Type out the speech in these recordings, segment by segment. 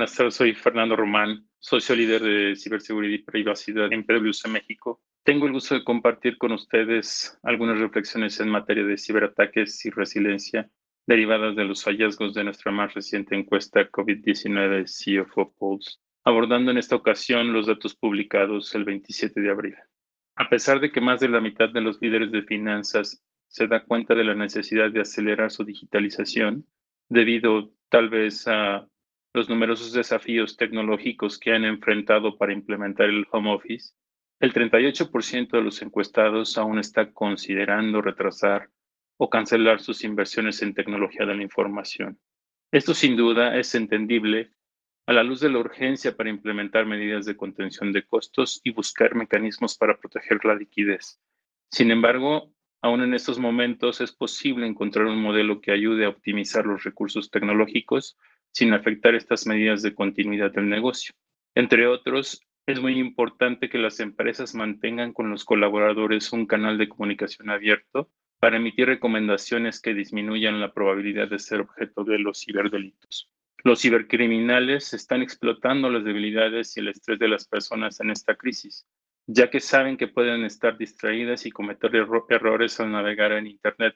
buenas tardes. Soy Fernando Román, socio líder de ciberseguridad y privacidad en PwC México. Tengo el gusto de compartir con ustedes algunas reflexiones en materia de ciberataques y resiliencia derivadas de los hallazgos de nuestra más reciente encuesta COVID-19 CFO Pulse, abordando en esta ocasión los datos publicados el 27 de abril. A pesar de que más de la mitad de los líderes de finanzas se da cuenta de la necesidad de acelerar su digitalización, debido tal vez a los numerosos desafíos tecnológicos que han enfrentado para implementar el home office, el 38% de los encuestados aún está considerando retrasar o cancelar sus inversiones en tecnología de la información. Esto sin duda es entendible a la luz de la urgencia para implementar medidas de contención de costos y buscar mecanismos para proteger la liquidez. Sin embargo, aún en estos momentos es posible encontrar un modelo que ayude a optimizar los recursos tecnológicos sin afectar estas medidas de continuidad del negocio. Entre otros, es muy importante que las empresas mantengan con los colaboradores un canal de comunicación abierto para emitir recomendaciones que disminuyan la probabilidad de ser objeto de los ciberdelitos. Los cibercriminales están explotando las debilidades y el estrés de las personas en esta crisis, ya que saben que pueden estar distraídas y cometer errores al navegar en Internet.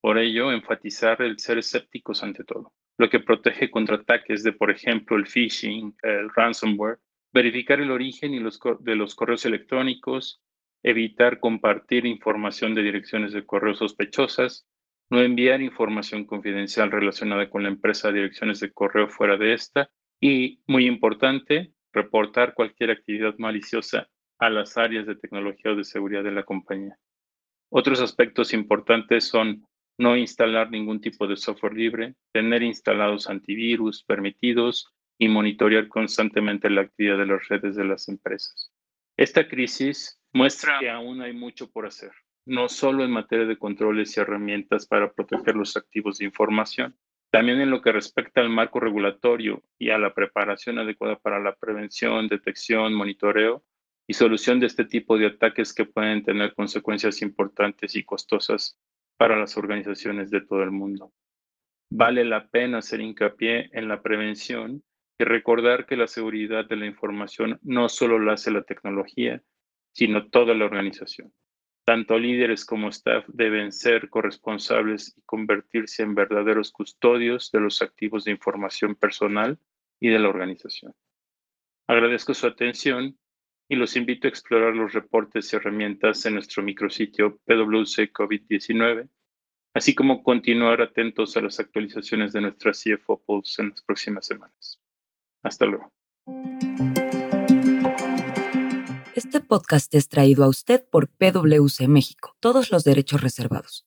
Por ello, enfatizar el ser escépticos ante todo lo que protege contra ataques de, por ejemplo, el phishing, el ransomware, verificar el origen y los, de los correos electrónicos, evitar compartir información de direcciones de correo sospechosas, no enviar información confidencial relacionada con la empresa a direcciones de correo fuera de esta y, muy importante, reportar cualquier actividad maliciosa a las áreas de tecnología o de seguridad de la compañía. Otros aspectos importantes son no instalar ningún tipo de software libre, tener instalados antivirus permitidos y monitorear constantemente la actividad de las redes de las empresas. Esta crisis muestra que aún hay mucho por hacer, no solo en materia de controles y herramientas para proteger los activos de información, también en lo que respecta al marco regulatorio y a la preparación adecuada para la prevención, detección, monitoreo y solución de este tipo de ataques que pueden tener consecuencias importantes y costosas para las organizaciones de todo el mundo. Vale la pena hacer hincapié en la prevención y recordar que la seguridad de la información no solo la hace la tecnología, sino toda la organización. Tanto líderes como staff deben ser corresponsables y convertirse en verdaderos custodios de los activos de información personal y de la organización. Agradezco su atención y los invito a explorar los reportes y herramientas en nuestro micrositio PwC COVID-19, así como continuar atentos a las actualizaciones de nuestra CFO Pulse en las próximas semanas. Hasta luego. Este podcast es traído a usted por PwC México, todos los derechos reservados.